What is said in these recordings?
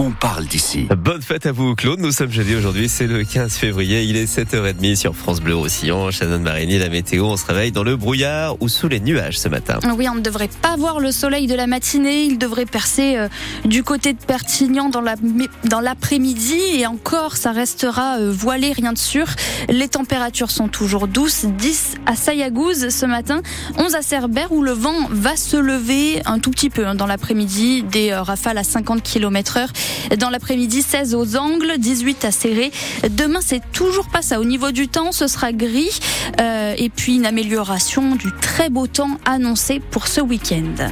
on parle d'ici. Bonne fête à vous, Claude. Nous sommes jeudi aujourd'hui, c'est le 15 février. Il est 7h30 sur France Bleu Roussillon. Shannon Marini, la météo. On se réveille dans le brouillard ou sous les nuages ce matin. Oui, on ne devrait pas voir le soleil de la matinée. Il devrait percer euh, du côté de Pertignan dans la dans l'après-midi et encore, ça restera euh, voilé, rien de sûr. Les températures sont toujours douces. 10 à Sayagouz ce matin, 11 à Cerbère où le vent va se lever un tout petit peu hein, dans l'après-midi. Des euh, rafales à 50 km heure. Dans l'après-midi, 16 aux angles, 18 à Serré. Demain, c'est toujours pas ça. Au niveau du temps, ce sera gris. Euh, et puis une amélioration du très beau temps annoncé pour ce week-end.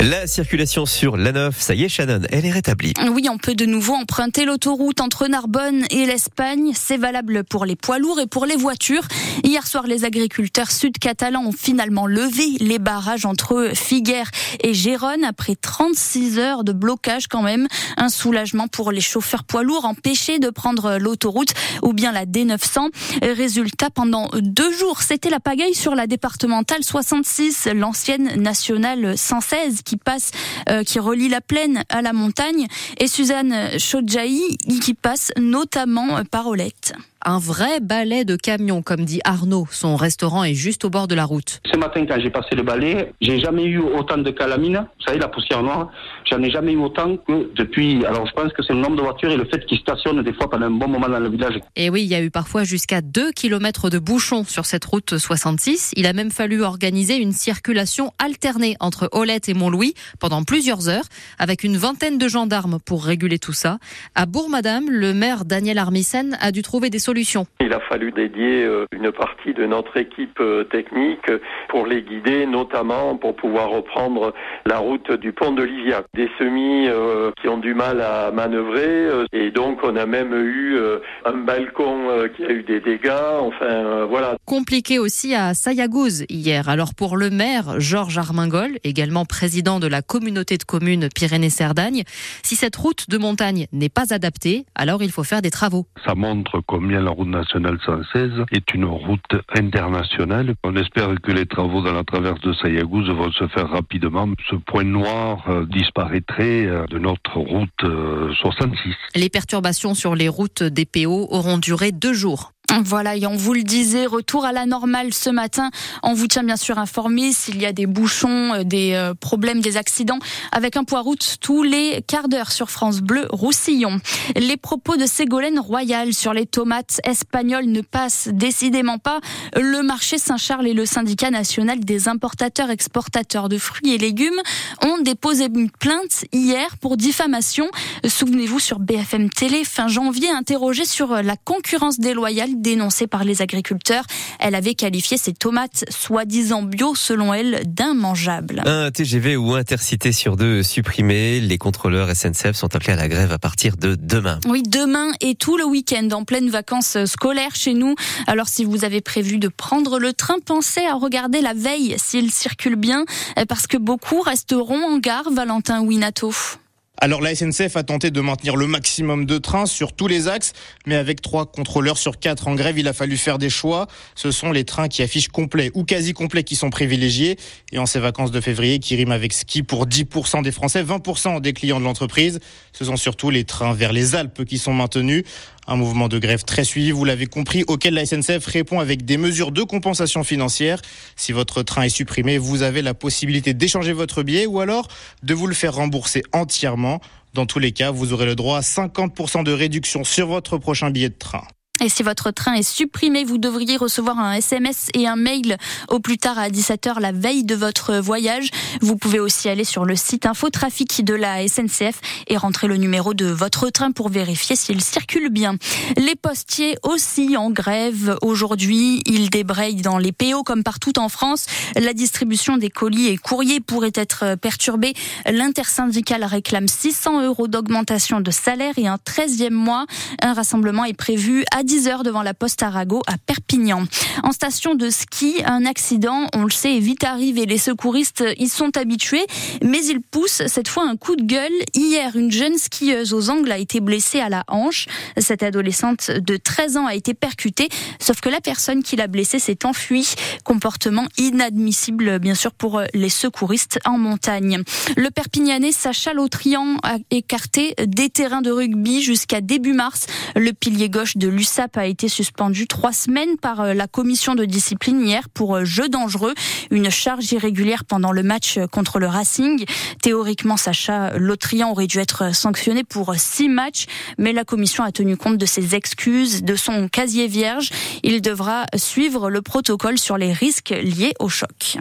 La circulation sur l'A9, ça y est, Shannon, elle est rétablie. Oui, on peut de nouveau emprunter l'autoroute entre Narbonne et l'Espagne. C'est valable pour les poids lourds et pour les voitures. Hier soir, les agriculteurs sud-catalans ont finalement levé les barrages entre Figueres et Gérone après 36 heures de blocage quand même. Un soulagement pour les chauffeurs poids lourds empêchés de prendre l'autoroute ou bien la D900. Résultat, pendant deux jours, c'était la pagaille sur la départementale 66, l'ancienne nationale 116 qui passe, euh, qui relie la plaine à la montagne, et Suzanne Chodjaï qui passe notamment par Olette un vrai balai de camions, comme dit Arnaud. Son restaurant est juste au bord de la route. Ce matin, quand j'ai passé le balai, j'ai jamais eu autant de calamine. Vous savez, la poussière noire, j'en ai jamais eu autant que depuis. Alors, je pense que c'est le nombre de voitures et le fait qu'ils stationnent des fois pendant un bon moment dans le village. Et oui, il y a eu parfois jusqu'à 2 km de bouchons sur cette route 66. Il a même fallu organiser une circulation alternée entre Olette et Montlouis pendant plusieurs heures, avec une vingtaine de gendarmes pour réguler tout ça. À Bourg-Madame, le maire Daniel Armissen a dû trouver des solutions il a fallu dédier euh, une partie de notre équipe euh, technique pour les guider, notamment pour pouvoir reprendre la route du pont de Livia. Des semis euh, qui ont du mal à manœuvrer et donc on a même eu un balcon qui a eu des dégâts. Enfin voilà. Compliqué aussi à Sayagouz hier. Alors pour le maire Georges Armingol, également président de la communauté de communes Pyrénées-Cerdagne, si cette route de montagne n'est pas adaptée, alors il faut faire des travaux. Ça montre combien la route nationale 116 est une route internationale. On espère que les travaux dans la traverse de Sayagouz vont se faire rapidement. Ce point noir euh, disparaîtrait euh, de notre route 66. Euh, les perturbations sur les routes des PO auront duré deux jours. Voilà, et on vous le disait, retour à la normale ce matin. On vous tient bien sûr informé s'il y a des bouchons, euh, des euh, problèmes, des accidents, avec un poids route tous les quarts d'heure sur France Bleu Roussillon. Les propos de Ségolène Royal sur les tomates espagnoles ne passent décidément pas. Le marché Saint-Charles et le syndicat national des importateurs exportateurs de fruits et légumes ont déposé une plainte hier pour diffamation. Souvenez-vous sur BFM Télé, fin janvier, interrogé sur la concurrence déloyale dénoncée par les agriculteurs. Elle avait qualifié ces tomates soi-disant bio, selon elle, d'immangeables. Un TGV ou intercité sur deux supprimé. Les contrôleurs SNCF sont appelés à la grève à partir de demain. Oui, demain et tout le week-end en pleine vacances scolaires chez nous. Alors si vous avez prévu de prendre le train, pensez à regarder la veille s'il circule bien, parce que beaucoup resteront en gare, Valentin Winato. Alors la SNCF a tenté de maintenir le maximum de trains sur tous les axes, mais avec trois contrôleurs sur quatre en grève, il a fallu faire des choix. Ce sont les trains qui affichent complet ou quasi complet qui sont privilégiés. Et en ces vacances de février, qui riment avec ski pour 10% des Français, 20% des clients de l'entreprise, ce sont surtout les trains vers les Alpes qui sont maintenus. Un mouvement de grève très suivi, vous l'avez compris, auquel la SNCF répond avec des mesures de compensation financière. Si votre train est supprimé, vous avez la possibilité d'échanger votre billet ou alors de vous le faire rembourser entièrement. Dans tous les cas, vous aurez le droit à 50% de réduction sur votre prochain billet de train. Et si votre train est supprimé, vous devriez recevoir un SMS et un mail au plus tard à 17h la veille de votre voyage. Vous pouvez aussi aller sur le site Infotrafic de la SNCF et rentrer le numéro de votre train pour vérifier s'il circule bien. Les postiers aussi en grève aujourd'hui. Ils débrayent dans les PO comme partout en France. La distribution des colis et courriers pourrait être perturbée. L'intersyndicale réclame 600 euros d'augmentation de salaire et un 13e mois. Un rassemblement est prévu à 10 heures devant la poste Arago à Perpignan. En station de ski, un accident, on le sait, est vite arrivé. Les secouristes y sont habitués, mais ils poussent cette fois un coup de gueule. Hier, une jeune skieuse aux angles a été blessée à la hanche. Cette adolescente de 13 ans a été percutée, sauf que la personne qui l'a blessée s'est enfuie. Comportement inadmissible, bien sûr, pour les secouristes en montagne. Le Perpignanais Sacha Lautrian a écarté des terrains de rugby jusqu'à début mars. Le pilier gauche de l'USAP a été suspendu trois semaines par la commission de discipline hier pour jeu dangereux, une charge irrégulière pendant le match contre le Racing. Théoriquement, Sacha Lautrian aurait dû être sanctionné pour six matchs, mais la commission a tenu compte de ses excuses, de son casier vierge. Il devra suivre le protocole sur les risques liés au choc.